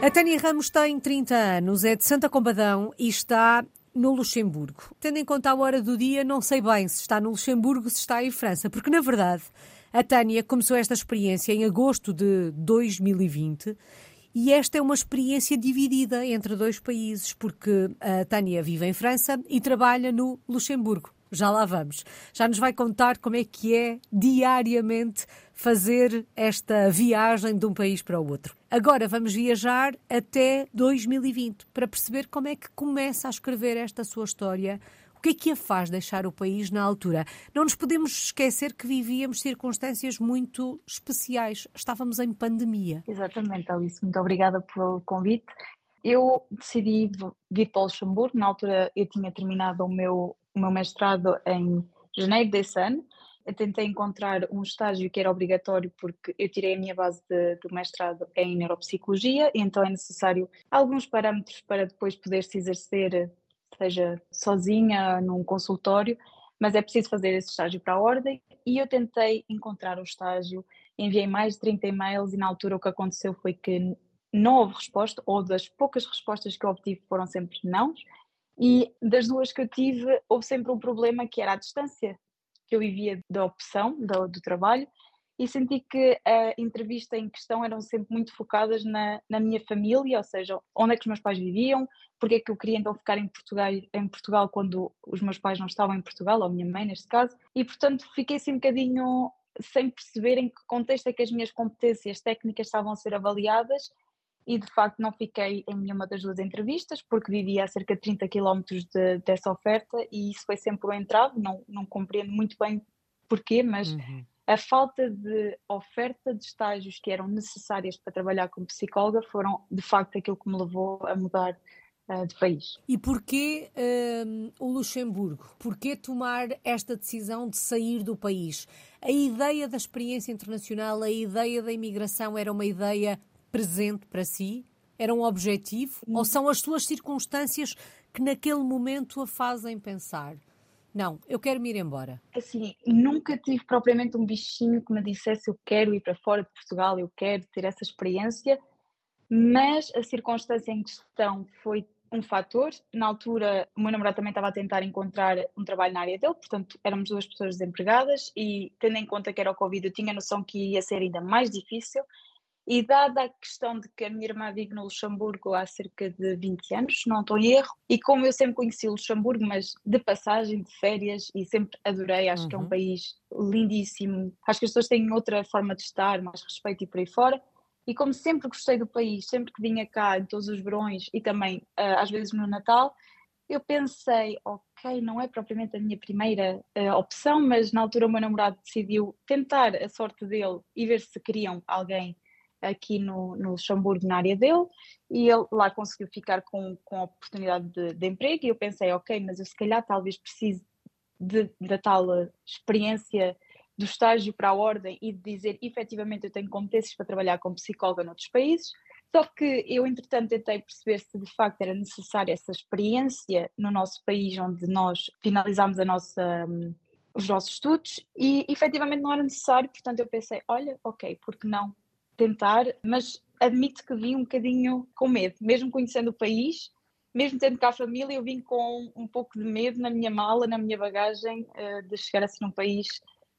A Tânia Ramos tem 30 anos, é de Santa Combadão e está no Luxemburgo. Tendo em conta a hora do dia, não sei bem se está no Luxemburgo, se está em França, porque na verdade a Tânia começou esta experiência em agosto de 2020 e esta é uma experiência dividida entre dois países, porque a Tânia vive em França e trabalha no Luxemburgo. Já lá vamos. Já nos vai contar como é que é diariamente fazer esta viagem de um país para o outro. Agora vamos viajar até 2020 para perceber como é que começa a escrever esta sua história. O que é que a faz deixar o país na altura? Não nos podemos esquecer que vivíamos circunstâncias muito especiais. Estávamos em pandemia. Exatamente, Alice. Muito obrigada pelo convite. Eu decidi vir para o Luxemburgo. Na altura eu tinha terminado o meu o meu mestrado em janeiro desse ano. Eu tentei encontrar um estágio que era obrigatório porque eu tirei a minha base de, do mestrado em neuropsicologia, então é necessário alguns parâmetros para depois poder se exercer, seja sozinha num consultório, mas é preciso fazer esse estágio para a ordem. E eu tentei encontrar o estágio, enviei mais de 30 e-mails e na altura o que aconteceu foi que não houve resposta, ou das poucas respostas que eu obtive foram sempre não. E das duas que eu tive, houve sempre um problema que era a distância que eu vivia da opção do, do trabalho e senti que a entrevista em questão eram sempre muito focadas na, na minha família, ou seja, onde é que os meus pais viviam, porque é que eu queria então ficar em Portugal, em Portugal quando os meus pais não estavam em Portugal, ou a minha mãe neste caso, e portanto fiquei assim um bocadinho sem perceber em que contexto é que as minhas competências técnicas estavam a ser avaliadas e de facto não fiquei em nenhuma das duas entrevistas porque vivia a cerca de 30 km de, dessa oferta e isso foi sempre um entrave, não, não compreendo muito bem porquê, mas uhum. a falta de oferta de estágios que eram necessárias para trabalhar como psicóloga foram de facto aquilo que me levou a mudar uh, de país. E porquê uh, o Luxemburgo? Porquê tomar esta decisão de sair do país? A ideia da experiência internacional, a ideia da imigração era uma ideia presente para si? Era um objetivo? Ou são as suas circunstâncias que naquele momento a fazem pensar? Não, eu quero me ir embora. Assim, nunca tive propriamente um bichinho que me dissesse eu quero ir para fora de Portugal, eu quero ter essa experiência, mas a circunstância em questão foi um fator. Na altura, o meu namorado também estava a tentar encontrar um trabalho na área dele, portanto, éramos duas pessoas desempregadas e, tendo em conta que era o Covid, eu tinha noção que ia ser ainda mais difícil. E dada a questão de que a minha irmã vive no Luxemburgo há cerca de 20 anos, não estou em erro, e como eu sempre conheci o Luxemburgo, mas de passagem, de férias, e sempre adorei, acho uhum. que é um uhum. país lindíssimo, acho que as pessoas têm outra forma de estar, mais respeito e por aí fora, e como sempre gostei do país, sempre que vinha cá, em todos os verões e também uh, às vezes no Natal, eu pensei, ok, não é propriamente a minha primeira uh, opção, mas na altura o meu namorado decidiu tentar a sorte dele e ver se queriam alguém aqui no, no Luxemburgo, na área dele, e ele lá conseguiu ficar com, com a oportunidade de, de emprego. E eu pensei, ok, mas eu se calhar talvez precise de, da tal experiência do estágio para a ordem e de dizer efetivamente eu tenho competências para trabalhar como psicóloga noutros países. Só que eu, entretanto, tentei perceber se de facto era necessária essa experiência no nosso país, onde nós finalizámos a nossa, um, os nossos estudos, e efetivamente não era necessário, portanto eu pensei: olha, ok, porque não tentar, mas admito que vim um bocadinho com medo, mesmo conhecendo o país, mesmo tendo cá a família, eu vim com um pouco de medo na minha mala, na minha bagagem, eh, de chegar assim num país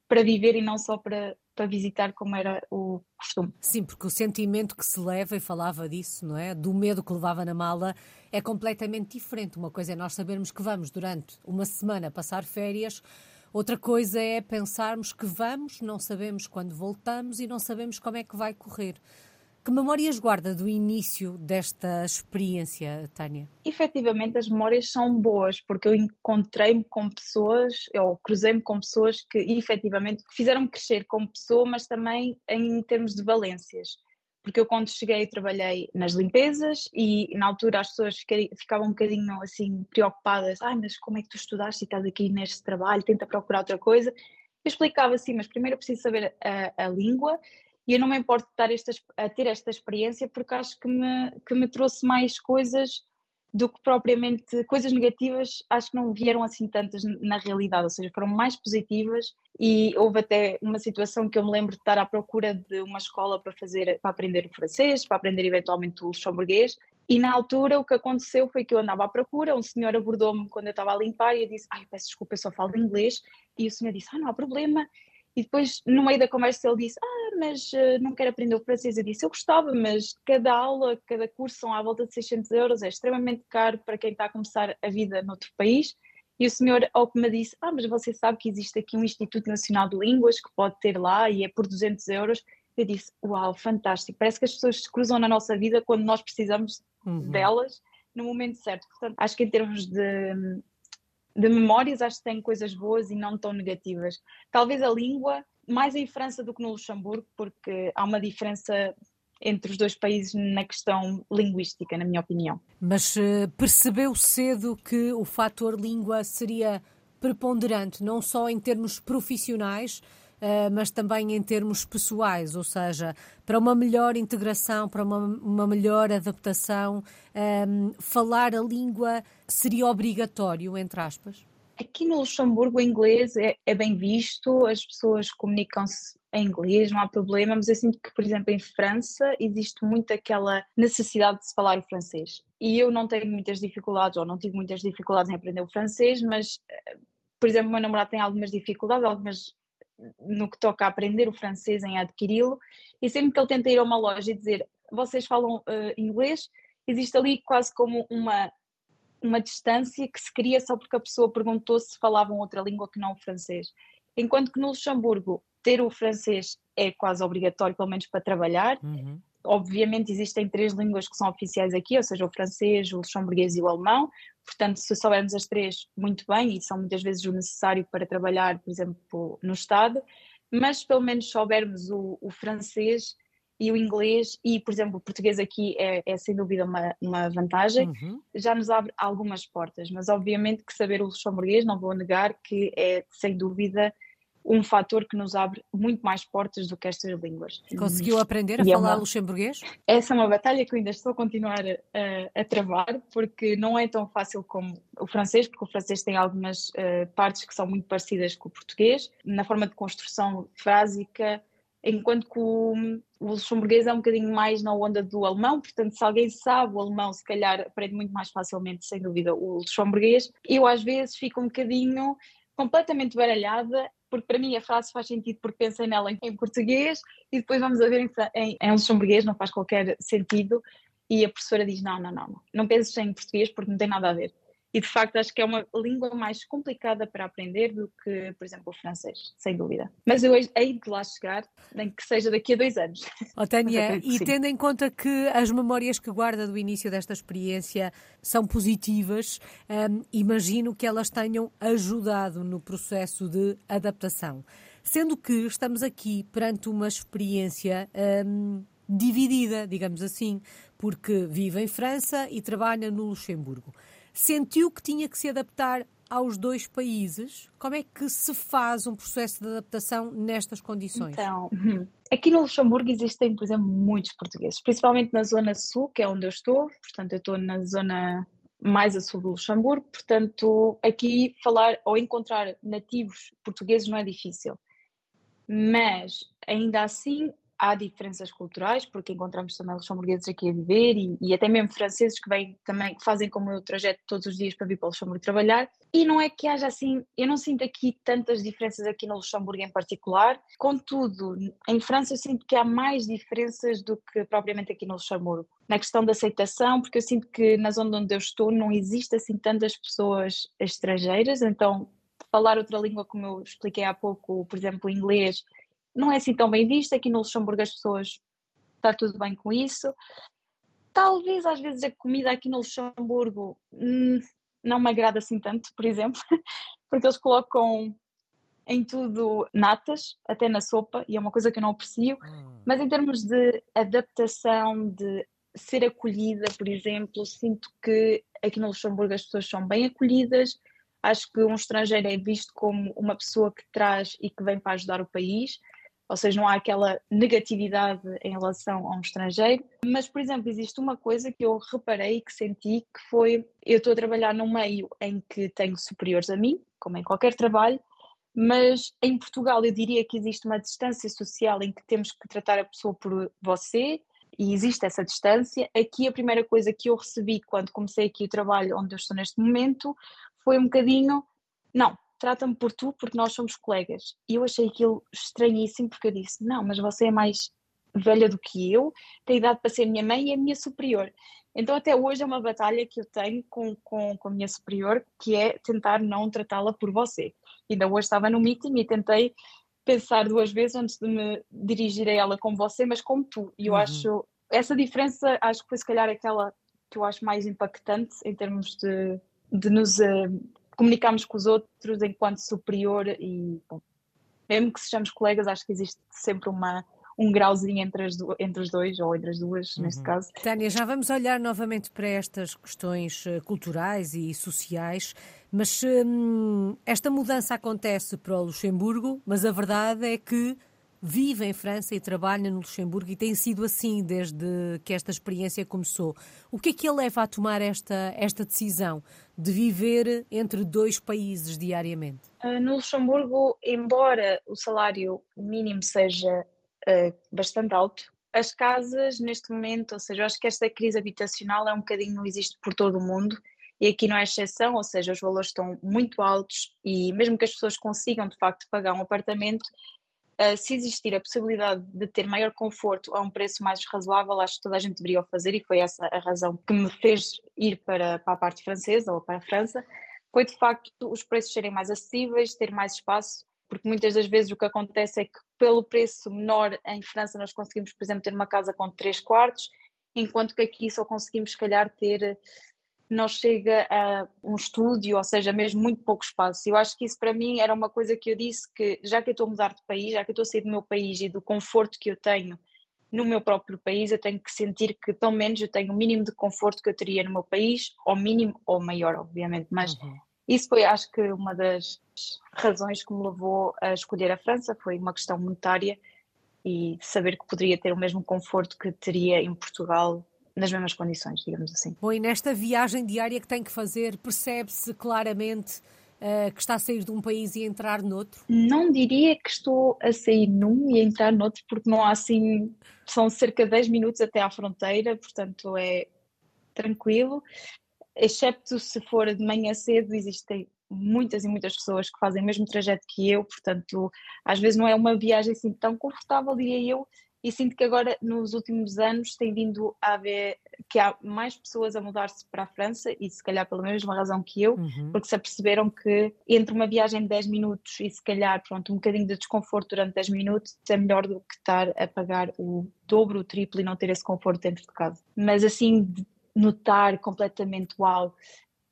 para viver e não só para, para visitar como era o costume. Sim, porque o sentimento que se leva, e falava disso, não é? Do medo que levava na mala, é completamente diferente. Uma coisa é nós sabermos que vamos durante uma semana passar férias, Outra coisa é pensarmos que vamos, não sabemos quando voltamos e não sabemos como é que vai correr. Que memórias guarda do início desta experiência, Tânia? Efetivamente, as memórias são boas, porque eu encontrei-me com pessoas, ou cruzei-me com pessoas que efetivamente fizeram-me crescer como pessoa, mas também em termos de valências porque eu quando cheguei trabalhei nas limpezas e na altura as pessoas ficavam um bocadinho assim preocupadas, ai mas como é que tu estudaste e estás aqui neste trabalho, tenta procurar outra coisa. Eu explicava assim, mas primeiro eu preciso saber a, a língua e eu não me importo de estar esta, a ter esta experiência porque acho que me, que me trouxe mais coisas do que propriamente coisas negativas, acho que não vieram assim tantas na realidade, ou seja, foram mais positivas e houve até uma situação que eu me lembro de estar à procura de uma escola para fazer, para aprender o francês, para aprender eventualmente o luxemburguês. E na altura o que aconteceu foi que eu andava à procura, um senhor abordou-me quando eu estava a limpar e eu disse, ai peço desculpa, eu só falo inglês. E o senhor disse, ah não há problema e depois, no meio da conversa, ele disse: Ah, mas uh, não quero aprender o francês. Eu disse: Eu gostava, mas cada aula, cada curso são à volta de 600 euros, é extremamente caro para quem está a começar a vida noutro país. E o senhor, ao que me disse: Ah, mas você sabe que existe aqui um Instituto Nacional de Línguas que pode ter lá e é por 200 euros. Eu disse: Uau, fantástico. Parece que as pessoas se cruzam na nossa vida quando nós precisamos uhum. delas no momento certo. Portanto, acho que em termos de de memórias, acho que tem coisas boas e não tão negativas. Talvez a língua, mais em França do que no Luxemburgo, porque há uma diferença entre os dois países na questão linguística, na minha opinião. Mas uh, percebeu cedo que o fator língua seria preponderante, não só em termos profissionais, mas também em termos pessoais, ou seja, para uma melhor integração, para uma, uma melhor adaptação, um, ehm, falar a língua seria obrigatório, entre aspas? Aqui no Luxemburgo o inglês é, é bem visto, as pessoas comunicam-se em inglês, não há problema, mas eu sinto que, por exemplo, em França existe muito aquela necessidade de se falar o francês. E eu não tenho muitas dificuldades, ou não tive muitas dificuldades em aprender o francês, mas, eh, por exemplo, o meu namorado tem algumas dificuldades, algumas no que toca a aprender o francês, em adquiri-lo, e sempre que ele tenta ir a uma loja e dizer vocês falam uh, inglês, existe ali quase como uma, uma distância que se cria só porque a pessoa perguntou se falavam outra língua que não o francês. Enquanto que no Luxemburgo ter o francês é quase obrigatório, pelo menos para trabalhar. Uhum. Obviamente existem três línguas que são oficiais aqui, ou seja, o francês, o luxemburguês e o alemão. Portanto, se soubermos as três, muito bem, e são muitas vezes o necessário para trabalhar, por exemplo, no Estado, mas pelo menos soubermos o, o francês e o inglês, e por exemplo, o português aqui é, é sem dúvida uma, uma vantagem, uhum. já nos abre algumas portas, mas obviamente que saber o luxemburguês, não vou negar que é sem dúvida um fator que nos abre muito mais portas do que estas línguas. Conseguiu aprender a e falar é uma, luxemburguês? Essa é uma batalha que eu ainda estou a continuar a, a, travar, porque não é tão fácil como o francês, porque o francês tem algumas uh, partes que são muito parecidas com o português, na forma de construção frásica, enquanto que o, o luxemburguês é um bocadinho mais na onda do alemão, portanto, se alguém sabe o alemão, se calhar aprende muito mais facilmente, sem dúvida, o luxemburguês. Eu, às vezes, fico um bocadinho completamente baralhada porque para mim a frase faz sentido porque pensei nela em, português e depois vamos a ver em, em, em luxemburguês, não faz qualquer sentido. E a professora diz: não, não, não, não, não penses em português porque não tem nada a ver. E de facto acho que é uma língua mais complicada para aprender do que, por exemplo, o francês, sem dúvida. Mas eu hei de lá chegar, nem que seja daqui a dois anos. Oh, Tânia, e tendo em conta que as memórias que guarda do início desta experiência são positivas, hum, imagino que elas tenham ajudado no processo de adaptação. Sendo que estamos aqui perante uma experiência. Hum, dividida, digamos assim, porque vive em França e trabalha no Luxemburgo sentiu que tinha que se adaptar aos dois países. Como é que se faz um processo de adaptação nestas condições? Então, aqui no Luxemburgo existem, por exemplo, muitos portugueses, principalmente na zona sul, que é onde eu estou, portanto, eu estou na zona mais a sul do Luxemburgo, portanto, aqui falar ou encontrar nativos portugueses não é difícil. Mas, ainda assim, há diferenças culturais, porque encontramos também luxemburgueses aqui a viver e, e, até mesmo franceses que vêm também, que fazem como o trajeto todos os dias para vir para o Luxemburgo trabalhar. E não é que haja assim, eu não sinto aqui tantas diferenças aqui no Luxemburgo em particular, contudo, em França eu sinto que há mais diferenças do que propriamente aqui no Luxemburgo. Na questão da aceitação, porque eu sinto que na zona onde eu estou não existe assim tantas pessoas estrangeiras, então falar outra língua, como eu expliquei há pouco, por exemplo, o inglês, não é assim tão bem visto. Aqui no Luxemburgo as pessoas está tudo bem com isso. Talvez às vezes a comida aqui no Luxemburgo hum, não me agrada assim tanto, por exemplo, porque eles colocam em tudo natas, até na sopa, e é uma coisa que eu não aprecio. Hum. Mas em termos de adaptação, de ser acolhida, por exemplo, sinto que aqui no Luxemburgo as pessoas são bem acolhidas. Acho que um estrangeiro é visto como uma pessoa que traz e que vem para ajudar o país ou seja, não há aquela negatividade em relação a um estrangeiro. Mas, por exemplo, existe uma coisa que eu reparei que senti que foi: eu estou a trabalhar num meio em que tenho superiores a mim, como em qualquer trabalho, mas em Portugal eu diria que existe uma distância social em que temos que tratar a pessoa por você e existe essa distância. Aqui a primeira coisa que eu recebi quando comecei aqui o trabalho onde eu estou neste momento foi um bocadinho, não, trata-me por tu porque nós somos colegas. E eu achei aquilo estranhíssimo porque eu disse, não, mas você é mais velha do que eu, tem idade para ser minha mãe e é minha superior. Então até hoje é uma batalha que eu tenho com, com, com a minha superior, que é tentar não tratá-la por você. Ainda hoje estava no meeting e tentei pensar duas vezes antes de me dirigir a ela como você, mas como tu. E eu uhum. acho, essa diferença acho que foi se calhar aquela que eu acho mais impactante em termos de, de nos uh, comunicarmos com os outros enquanto superior e, bom, mesmo que sejamos colegas, acho que existe sempre uma, um grauzinho entre, as do, entre os dois, ou entre as duas, uhum. neste caso. Tânia, já vamos olhar novamente para estas questões eh, culturais e sociais, mas hum, esta mudança acontece para o Luxemburgo, mas a verdade é que vive em França e trabalha no Luxemburgo e tem sido assim desde que esta experiência começou. O que é que a leva a tomar esta, esta decisão de viver entre dois países diariamente? Uh, no Luxemburgo, embora o salário mínimo seja uh, bastante alto. As casas, neste momento, ou seja, eu acho que esta crise habitacional é um bocadinho, existe por todo o mundo e aqui não é exceção, ou seja, os valores estão muito altos e mesmo que as pessoas consigam de facto pagar um apartamento, uh, se existir a possibilidade de ter maior conforto a um preço mais razoável, acho que toda a gente deveria o fazer e foi essa a razão que me fez ir para, para a parte francesa ou para a França, foi de facto os preços serem mais acessíveis, ter mais espaço porque muitas das vezes o que acontece é que pelo preço menor em França nós conseguimos, por exemplo, ter uma casa com 3 quartos, enquanto que aqui só conseguimos, se calhar, ter, não chega a um estúdio, ou seja, mesmo muito pouco espaço. Eu acho que isso para mim era uma coisa que eu disse que já que eu estou a mudar de país, já que eu estou a sair do meu país e do conforto que eu tenho no meu próprio país, eu tenho que sentir que pelo menos eu tenho o mínimo de conforto que eu teria no meu país, ou mínimo ou maior, obviamente, mas uhum. Isso foi, acho que, uma das razões que me levou a escolher a França, foi uma questão monetária e saber que poderia ter o mesmo conforto que teria em Portugal nas mesmas condições, digamos assim. Bom, e nesta viagem diária que tem que fazer, percebe-se claramente uh, que está a sair de um país e entrar noutro? Não diria que estou a sair num e a entrar noutro, porque não há assim. São cerca de 10 minutos até à fronteira, portanto é tranquilo excepto se for de manhã cedo, existem muitas e muitas pessoas que fazem o mesmo trajeto que eu, portanto, às vezes não é uma viagem assim tão confortável, diria eu, e sinto que agora, nos últimos anos, tem vindo a haver que há mais pessoas a mudar-se para a França, e se calhar pela mesma razão que eu, uhum. porque se aperceberam que entre uma viagem de 10 minutos e se calhar, pronto, um bocadinho de desconforto durante 10 minutos é melhor do que estar a pagar o dobro, o triplo e não ter esse conforto dentro de casa. Mas assim, notar completamente uau,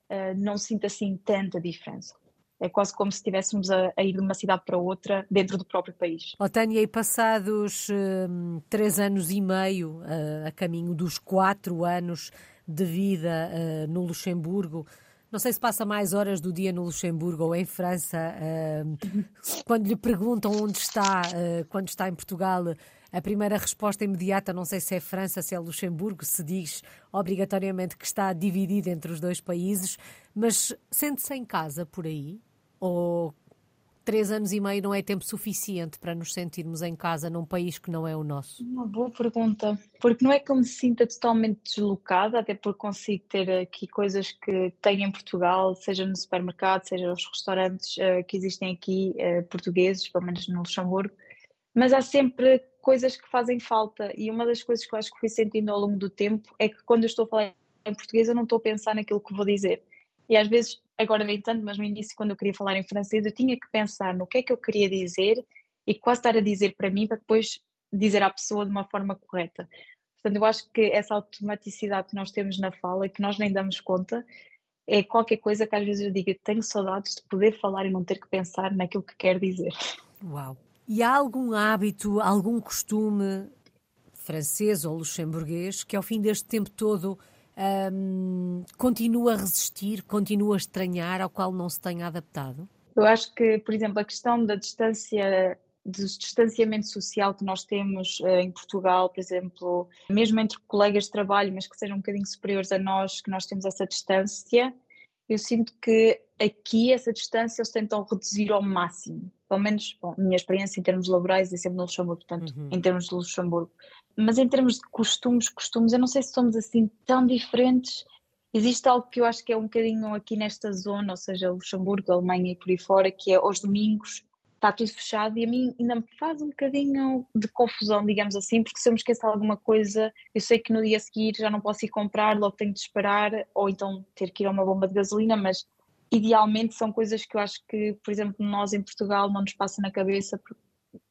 uh, não sinto assim tanta diferença. É quase como se estivéssemos a, a, ir de uma cidade para outra dentro do próprio país. Oh, Tânia, e passados uh, três anos e meio, uh, a caminho dos quatro anos de vida uh, no Luxemburgo, não sei se passa mais horas do dia no Luxemburgo ou em França. quando lhe perguntam onde está, quando está em Portugal, a primeira resposta imediata, não sei se é França, se é Luxemburgo, se diz obrigatoriamente que está dividido entre os dois países, mas sente-se em casa por aí? Ou três anos e meio não é tempo suficiente para nos sentirmos em casa num país que não é o nosso? Uma boa pergunta, porque não é que eu me sinta totalmente deslocada, até porque consigo ter aqui coisas que tenho em Portugal, seja no supermercado, seja nos restaurantes uh, que existem aqui, uh, portugueses, pelo menos no Luxemburgo, mas há sempre coisas que fazem falta. E uma das coisas que eu acho que fui sentindo ao longo do tempo é que quando eu estou a falar em português eu não estou a pensar naquilo que vou dizer. E às vezes, agora nem tanto, mas no início quando eu queria falar em francês eu tinha que pensar no que é que eu queria dizer e quase estar a dizer para mim para depois dizer à pessoa de uma forma correta. Portanto, eu acho que essa automaticidade que nós temos na fala e que nós nem damos conta é qualquer coisa que às vezes eu digo, tenho saudades de poder falar e não ter que pensar naquilo que quero dizer. Uau! E há algum hábito, algum costume francês ou luxemburguês que ao fim deste tempo todo um, continua a resistir, continua a estranhar, ao qual não se tenha adaptado? Eu acho que, por exemplo, a questão da distância do distanciamento social que nós temos uh, em Portugal, por exemplo, mesmo entre colegas de trabalho, mas que sejam um bocadinho superiores a nós, que nós temos essa distância, eu sinto que aqui essa distância eles tentam reduzir ao máximo. Pelo menos, bom, minha experiência em termos laborais é sempre no Luxemburgo, portanto, uhum. em termos de Luxemburgo. Mas em termos de costumes, costumes, eu não sei se somos assim tão diferentes. Existe algo que eu acho que é um bocadinho aqui nesta zona, ou seja, Luxemburgo, Alemanha e por aí fora, que é aos domingos está tudo fechado e a mim ainda me faz um bocadinho de confusão, digamos assim, porque se eu me esqueço de alguma coisa, eu sei que no dia a seguir já não posso ir comprar, logo tenho de esperar, ou então ter que ir a uma bomba de gasolina, mas idealmente são coisas que eu acho que, por exemplo, nós em Portugal não nos passa na cabeça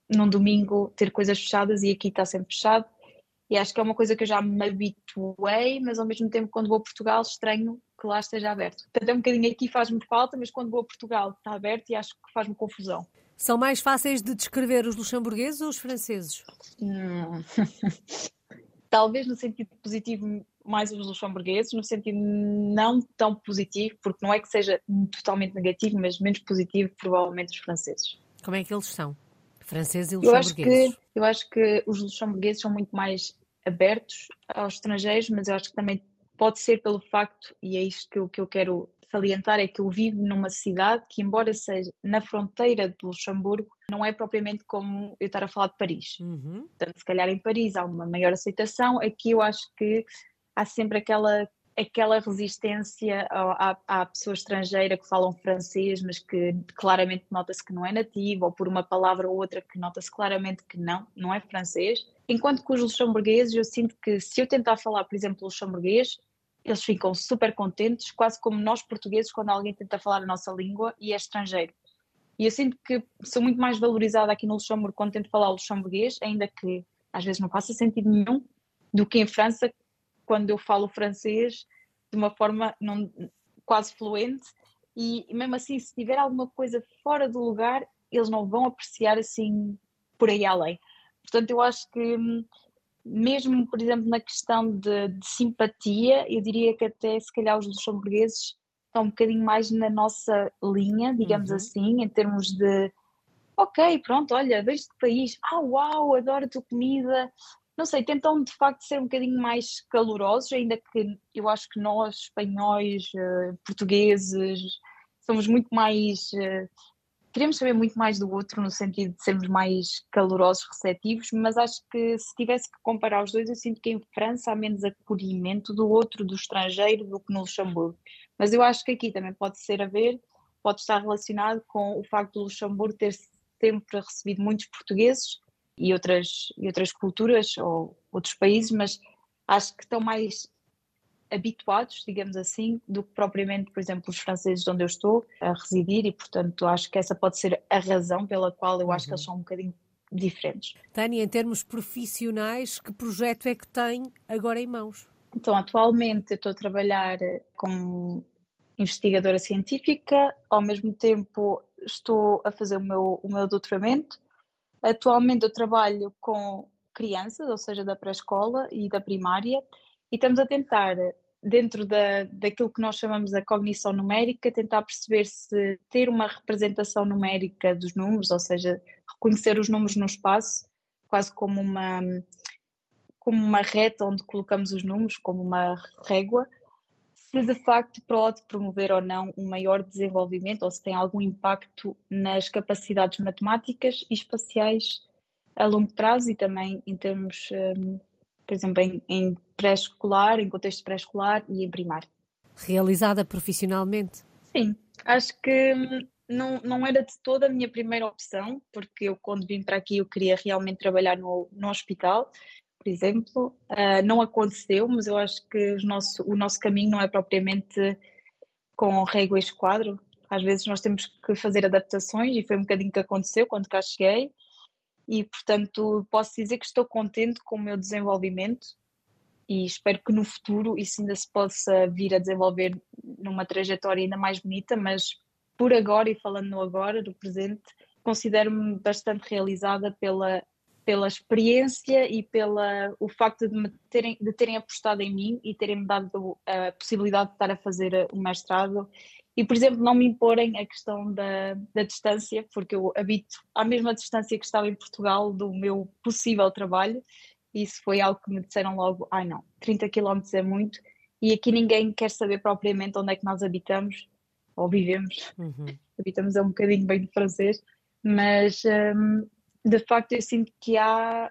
num domingo ter coisas fechadas e aqui está sempre fechado. E acho que é uma coisa que eu já me habituei, mas ao mesmo tempo, quando vou a Portugal, estranho que lá esteja aberto. Portanto, é um bocadinho aqui faz-me falta, mas quando vou a Portugal está aberto e acho que faz-me confusão. São mais fáceis de descrever os luxemburgueses ou os franceses? Hum. Talvez no sentido positivo mais os luxemburgueses, no sentido não tão positivo, porque não é que seja totalmente negativo, mas menos positivo, provavelmente os franceses. Como é que eles são? Franceses e luxemburgueses? Eu acho que, eu acho que os luxemburgueses são muito mais abertos aos estrangeiros, mas eu acho que também pode ser pelo facto, e é isto que eu, que eu quero salientar é que eu vivo numa cidade que, embora seja na fronteira de Luxemburgo, não é propriamente como eu estar a falar de Paris. Uhum. Portanto, se calhar em Paris há uma maior aceitação, aqui eu acho que há sempre aquela aquela resistência à, à, pessoa estrangeira que falam francês, mas que claramente nota-se que não é nativo, ou por uma palavra ou outra que nota-se claramente que não, não é francês. Enquanto que os luxemburgueses, eu sinto que se eu tentar falar, por exemplo, luxemburguês, eles ficam super contentes, quase como nós portugueses, quando alguém tenta falar a nossa língua e é estrangeiro. E eu sinto que sou muito mais valorizada aqui no Luxemburgo quando tento falar luxemburguês, ainda que às vezes não faça sentido nenhum, do que em França, quando eu falo francês de uma forma não, quase fluente. E, mesmo assim, se tiver alguma coisa fora do lugar, eles não vão apreciar assim por aí além. Portanto, eu acho que hum, mesmo, por exemplo, na questão de, de, simpatia, eu diria que até se calhar os luxemburgueses estão um bocadinho mais na nossa linha, digamos uhum. assim, em termos de ok, pronto, olha, deste país, ah uau, adoro a tua comida. Não sei, tentam de facto ser um bocadinho mais calorosos, ainda que eu acho que nós, espanhóis, uh, portugueses, somos muito mais uh, queremos saber muito mais do outro no sentido de sermos mais calorosos, receptivos, mas acho que se tivesse que comparar os dois, eu sinto que em França há menos acolhimento do outro, do estrangeiro, do que no Luxemburgo. Mas eu acho que aqui também pode ser a ver, pode estar relacionado com o facto do Luxemburgo ter sempre recebido muitos portugueses e outras, e outras culturas ou outros países, mas acho que estão mais habituados, digamos assim, do que propriamente, por exemplo, os franceses onde eu estou a residir e, portanto, acho que essa pode ser a razão pela qual eu acho uhum. que eles uhum. são um bocadinho diferentes. Tânia, em termos profissionais, que projeto é que tem agora em mãos? Então, atualmente eu estou a trabalhar como investigadora científica, ao mesmo tempo estou a fazer o meu, o meu doutoramento. Atualmente eu trabalho com crianças, ou seja, da pré-escola e da primária, e estamos a tentar, dentro da, daquilo que nós chamamos a cognição numérica, tentar perceber se ter uma representação numérica dos números, ou seja, reconhecer os números no espaço, quase como uma, como uma reta onde colocamos os números, como uma régua, se de facto pode promover ou não um maior desenvolvimento ou se tem algum impacto nas capacidades matemáticas e espaciais a longo prazo e também em termos um, por exemplo, em, em pré-escolar, em contexto pré-escolar e em primário. Realizada profissionalmente? Sim, acho que hum, não, não era de toda a minha primeira opção, porque eu quando vim para aqui eu queria realmente trabalhar no, no hospital, por exemplo. Uh, não aconteceu, mas eu acho que nosso, o nosso caminho não é propriamente com régua e esquadro. Às vezes nós temos que fazer adaptações e foi um bocadinho que aconteceu quando cá cheguei e, portanto, posso dizer que estou contente com o meu desenvolvimento e espero que no futuro isso ainda se possa vir a desenvolver numa trajetória ainda mais bonita, mas por agora e falando no agora, do presente, considero-me bastante realizada pela pela experiência e pela o facto de, terem, de terem apostado em mim e terem me dado a possibilidade de estar a fazer o mestrado e, por exemplo, não me imporem a questão da, da distância, porque eu habito à mesma distância que estava em Portugal do meu possível trabalho, isso foi algo que me disseram logo: ai não, 30 km é muito, e aqui ninguém quer saber propriamente onde é que nós habitamos ou vivemos. Uhum. Habitamos é um bocadinho bem de francês, mas um, de facto eu sinto que há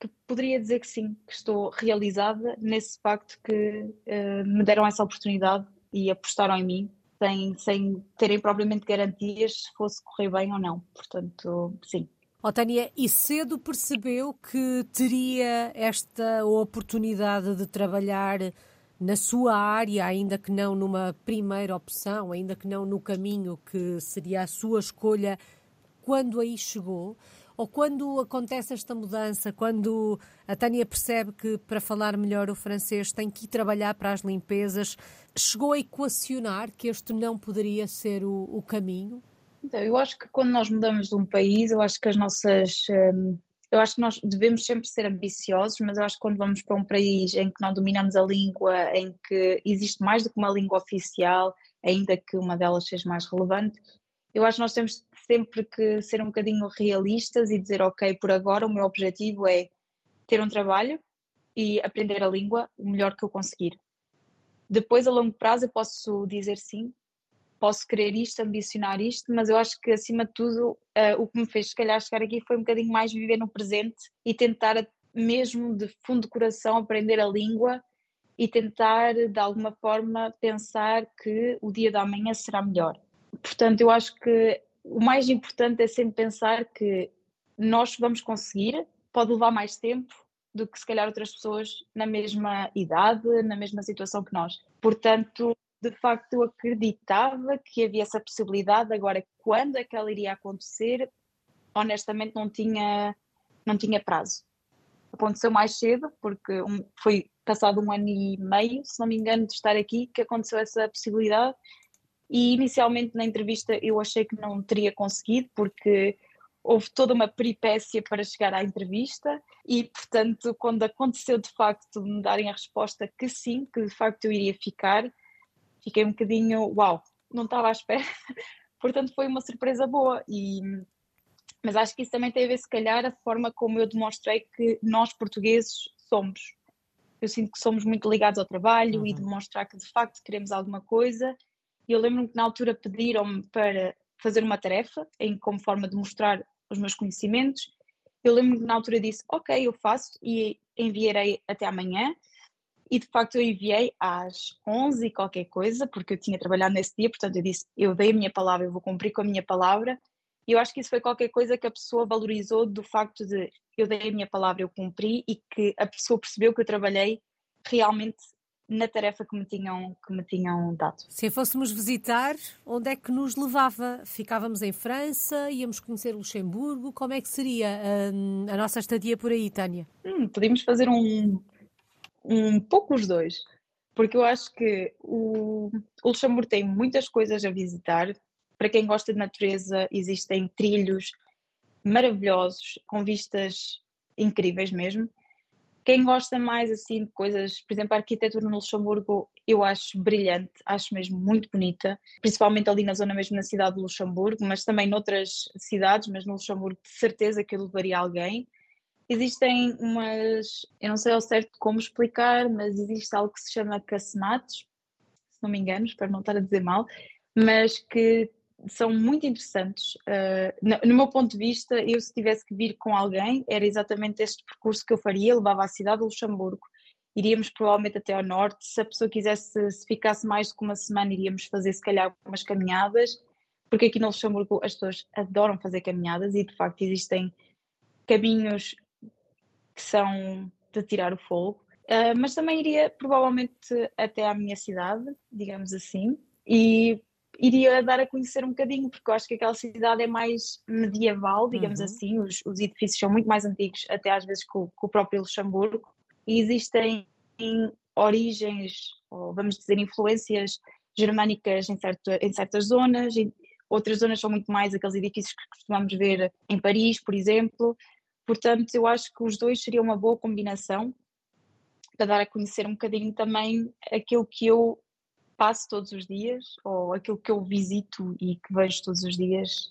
que poderia dizer que sim, que estou realizada nesse facto que uh, me deram essa oportunidade e apostaram em mim sem, sem terem propriamente garantias se fosse correr bem ou não. Portanto, sim. Oh, Tânia, e cedo percebeu que teria esta oportunidade de trabalhar na sua área, ainda que não numa primeira opção, ainda que não no caminho que seria a sua escolha, quando aí chegou? Ou quando acontece esta mudança, quando a Tânia percebe que para falar melhor o francês tem que ir trabalhar para as limpezas, chegou a equacionar que este não poderia ser o, o caminho? Então, eu acho que quando nós mudamos de um país, eu acho que as nossas. Hum, eu acho que nós devemos sempre ser ambiciosos, mas eu acho que quando vamos para um país em que não dominamos a língua, em que existe mais do que uma língua oficial, ainda que uma delas seja mais relevante, eu acho que nós temos sempre que ser um bocadinho realistas e dizer, ok, por agora o meu objetivo é ter um trabalho e aprender a língua o melhor que eu conseguir. Depois, a longo prazo, eu posso dizer sim, posso querer isto, ambicionar isto, mas eu acho que acima de tudo uh, o que me fez se calhar chegar aqui foi um bocadinho mais viver no presente e tentar mesmo de fundo de coração aprender a língua e tentar de alguma forma pensar que o dia da manhã será melhor. Portanto, eu acho que o mais importante é sempre pensar que nós vamos conseguir, pode levar mais tempo do que se calhar outras pessoas na mesma idade, na mesma situação que nós. Portanto, de facto, eu acreditava que havia essa possibilidade. Agora, quando é que ela iria acontecer, honestamente não tinha, não tinha prazo. Aconteceu mais cedo, porque um, foi passado um ano e meio, se não me engano, de estar aqui, que aconteceu essa possibilidade e inicialmente na entrevista eu achei que não teria conseguido, porque houve toda uma peripécia para chegar à entrevista e, portanto, quando aconteceu de facto me darem a resposta que sim, que de facto eu iria ficar, fiquei um bocadinho, uau, não estava à espera. portanto, foi uma surpresa boa e mas acho que isso também tem a ver, se calhar, a forma como eu demonstrei que nós portugueses somos. Eu sinto que somos muito ligados ao trabalho uhum. e demonstrar que de facto queremos alguma coisa e eu lembro-me que na altura pediram-me para fazer uma tarefa, em como forma de mostrar os meus conhecimentos. Eu lembro-me que na altura disse, ok, eu faço e enviarei até amanhã. E de facto eu enviei às 11 e qualquer coisa, porque eu tinha trabalhado nesse dia, portanto eu disse, eu dei a minha palavra, eu vou cumprir com a minha palavra. E eu acho que isso foi qualquer coisa que a pessoa valorizou do facto de eu dei a minha palavra, eu cumpri e que a pessoa percebeu que eu trabalhei realmente na tarefa que me tinham, que me tinham dado. Se a fôssemos visitar, onde é que nos levava? Ficávamos em França? Íamos conhecer Luxemburgo? Como é que seria a, hum, a nossa estadia por aí, Tânia? Hum, podíamos fazer um, um pouco os dois, porque eu acho que o, o Luxemburgo tem muitas coisas a visitar. Para quem gosta de natureza, existem trilhos maravilhosos, com vistas incríveis mesmo. Quem gosta mais assim de coisas, por exemplo, a arquitetura no Luxemburgo, eu acho brilhante, acho mesmo muito bonita, principalmente ali na zona mesmo na cidade de Luxemburgo, mas também noutras cidades, mas no Luxemburgo de certeza que eu levaria alguém. Existem umas, eu não sei ao certo como explicar, mas existe algo que se chama casemates, se não me engano, espero não estar a dizer mal, mas que são muito interessantes. Uh, no, meu ponto de vista, eu se tivesse que vir com alguém, era exatamente este percurso que eu faria, levava à cidade de Luxemburgo, iríamos provavelmente até ao norte, se a pessoa quisesse, se ficasse mais do que uma semana, iríamos fazer se calhar umas caminhadas, porque aqui no Luxemburgo as pessoas adoram fazer caminhadas e de facto existem caminhos que são de tirar o fogo, uh, mas também iria provavelmente até à minha cidade, digamos assim, e iria dar a conhecer um bocadinho, porque eu acho que aquela cidade é mais medieval, digamos uhum. assim, os, os, edifícios são muito mais antigos, até às vezes com, com o próprio Luxemburgo, e existem origens, ou vamos dizer, influências germânicas em, certo, em certas zonas, e outras zonas são muito mais aqueles edifícios que costumamos ver em Paris, por exemplo. portanto, eu acho que os dois seriam uma boa combinação para dar a conhecer um bocadinho também aquilo que eu passo todos os dias ou aquilo que eu visito e que vejo todos os dias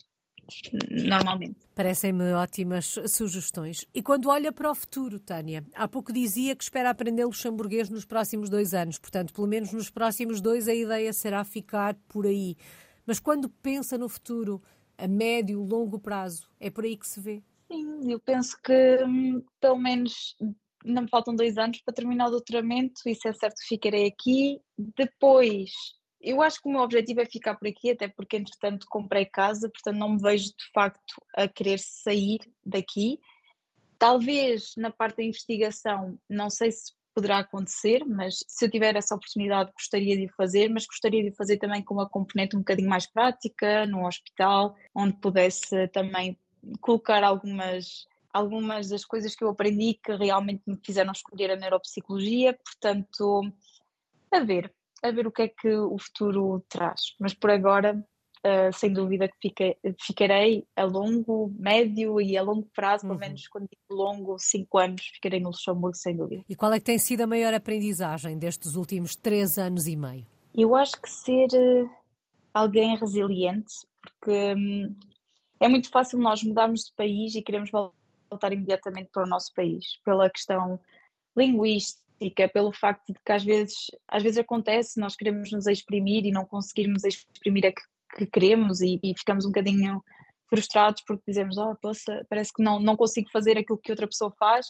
normalmente. Parecem-me ótimas sugestões. E quando olha para o futuro, Tânia, há pouco dizia que espera aprender luxemburguês nos próximos dois anos, portanto, pelo menos nos próximos dois, a ideia será ficar por aí. Mas quando pensa no futuro, a médio, longo prazo, é por aí que se vê? Sim, eu penso que hum, pelo menos ainda me faltam dois anos para terminar o doutoramento, isso é certo ficarei aqui. Depois eu acho que o meu objetivo é ficar por aqui, até porque entretanto comprei casa, portanto não me vejo de facto a querer sair daqui. Talvez na parte da investigação, não sei se poderá acontecer, mas se eu tiver essa oportunidade gostaria de fazer, mas gostaria de fazer também com uma componente um bocadinho mais prática, num hospital, onde pudesse também colocar algumas algumas das coisas que eu aprendi que realmente me fizeram escolher a neuropsicologia, portanto, a ver, a ver o que é que o futuro traz. Mas por agora, uh, sem dúvida que fiquei, ficarei a longo, médio e a longo prazo, uhum. pelo menos quando digo longo, cinco anos, ficarei no Luxemburgo, sem dúvida. E qual é que tem sido a maior aprendizagem destes últimos três anos e meio? Eu acho que ser uh, alguém resiliente, porque um, é muito fácil nós mudarmos de país e queremos voltar imediatamente para o nosso país, pela questão linguística pelo facto de que às vezes, às vezes acontece, nós queremos nos exprimir e não conseguirmos exprimir a que, que queremos e, e, ficamos um bocadinho frustrados porque dizemos, oh, poxa, parece que não, não consigo fazer aquilo que outra pessoa faz.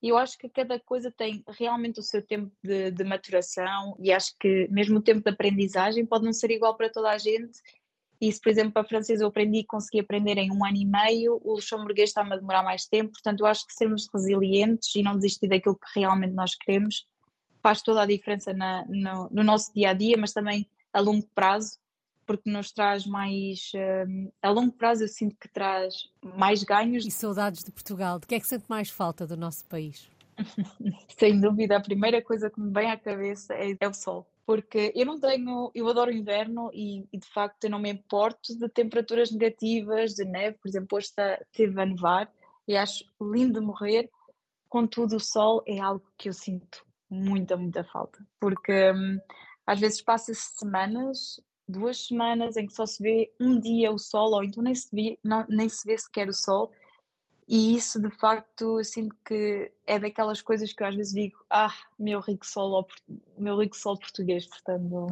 E eu acho que cada coisa tem realmente o seu tempo de, de maturação e acho que mesmo o tempo de aprendizagem pode não ser igual para toda a gente e se, por exemplo, para francês eu aprendi e consegui aprender em um ano e meio, o luxemburguês está-me a demorar mais tempo, portanto eu acho que sermos resilientes e não desistir daquilo que realmente nós queremos faz toda a diferença na, no, no, nosso dia a dia, mas também a longo prazo, porque nos traz mais. Um, a longo prazo eu sinto que traz mais ganhos. E saudades de Portugal. De que é que sente mais falta do nosso país? Sem dúvida, a primeira coisa que me vem à cabeça é, é o sol porque eu não tenho, eu adoro inverno e, e, de facto eu não me importo de temperaturas negativas, de neve, por exemplo, hoje está, teve a nevar e acho lindo de morrer, contudo o sol é algo que eu sinto muita, muita falta, porque hum, às vezes passa-se semanas, duas semanas em que só se vê um dia o sol ou então nem se vê, não, nem se vê sequer o sol e isso, de facto, sinto que é daquelas coisas que eu às vezes digo: ah, meu rico sol, meu rico sol português, portanto.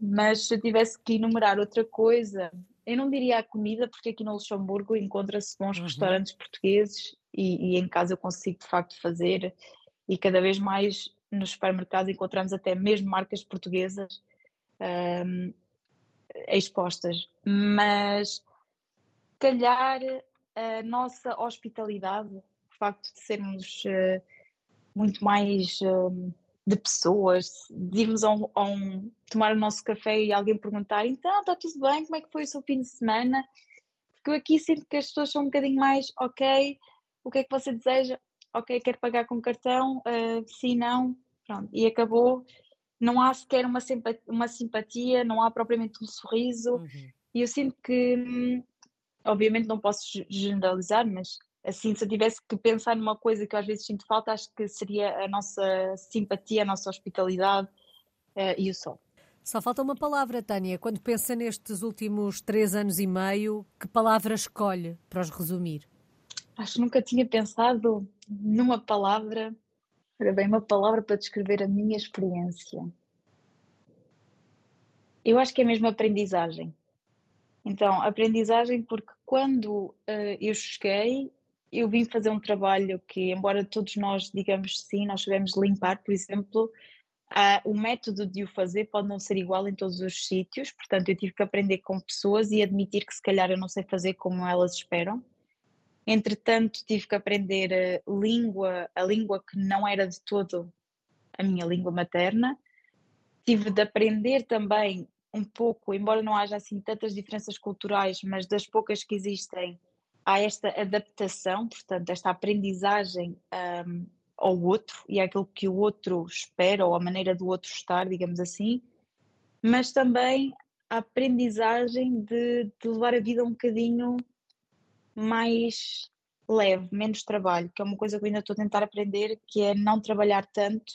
Mas se eu tivesse que enumerar outra coisa, eu não diria a comida, porque aqui no Luxemburgo encontra-se bons uhum. restaurantes portugueses e, e, em casa eu consigo de facto fazer, e cada vez mais nos supermercados encontramos até mesmo marcas portuguesas um, expostas. Mas calhar a nossa hospitalidade, o facto de sermos uh, muito mais uh, de pessoas, de irmos a um, a um, tomar o nosso café e alguém perguntar então está tudo bem, como é que foi o seu fim de semana? Porque eu aqui sinto que as pessoas são um bocadinho mais ok, o que é que você deseja? Ok, quer pagar com cartão? Uh, sim, não, pronto, e acabou. Não há sequer uma simpatia, uma simpatia não há propriamente um sorriso, uhum. e eu sinto que hum, obviamente não posso generalizar, mas assim, se eu tivesse que pensar numa coisa que eu às vezes sinto falta, acho que seria a nossa simpatia, a nossa hospitalidade uh, e o sol. Só falta uma palavra, Tânia. Quando pensa nestes últimos três anos e meio, que palavra escolhe para os resumir? Acho que nunca tinha pensado numa palavra, era bem uma palavra para descrever a minha experiência. Eu acho que é mesmo aprendizagem. Então, aprendizagem, porque quando uh, eu cheguei, eu vim fazer um trabalho que, embora todos nós digamos sim, nós sabemos limpar, por exemplo, uh, o método de o fazer pode não ser igual em todos os sítios, portanto, eu tive que aprender com pessoas e admitir que se calhar eu não sei fazer como elas esperam. Entretanto, tive que aprender a língua, a língua que não era de todo a minha língua materna. Tive de aprender também um pouco, embora não haja assim tantas diferenças culturais, mas das poucas que existem, há esta adaptação, portanto, esta aprendizagem um, ao outro e àquilo que o outro espera ou a maneira do outro estar, digamos assim, mas também a aprendizagem de, de levar a vida um bocadinho mais leve, menos trabalho, que é uma coisa que eu ainda estou a tentar aprender, que é não trabalhar tanto,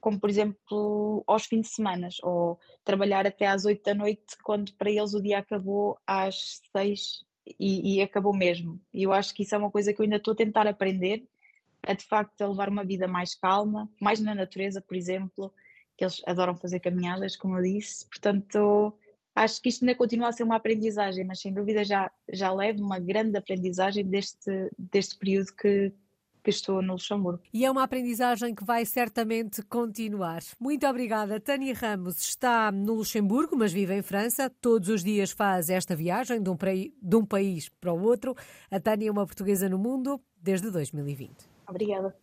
como por exemplo aos fins de semana, ou trabalhar até às 8 da noite, quando para eles o dia acabou às 6 e, e acabou mesmo. E eu acho que isso é uma coisa que eu ainda estou a tentar aprender, é de facto a levar uma vida mais calma, mais na natureza, por exemplo, que eles adoram fazer caminhadas, como eu disse, portanto acho que isto ainda continua a ser uma aprendizagem, mas sem dúvida já, já levo uma grande aprendizagem deste, deste período que, que estou no Luxemburgo. E é uma aprendizagem que vai certamente continuar. Muito obrigada. Tânia Ramos está no Luxemburgo, mas vive em França. Todos os dias faz esta viagem de um, de um país para o outro. A Tânia é uma portuguesa no mundo desde 2020. Obrigada.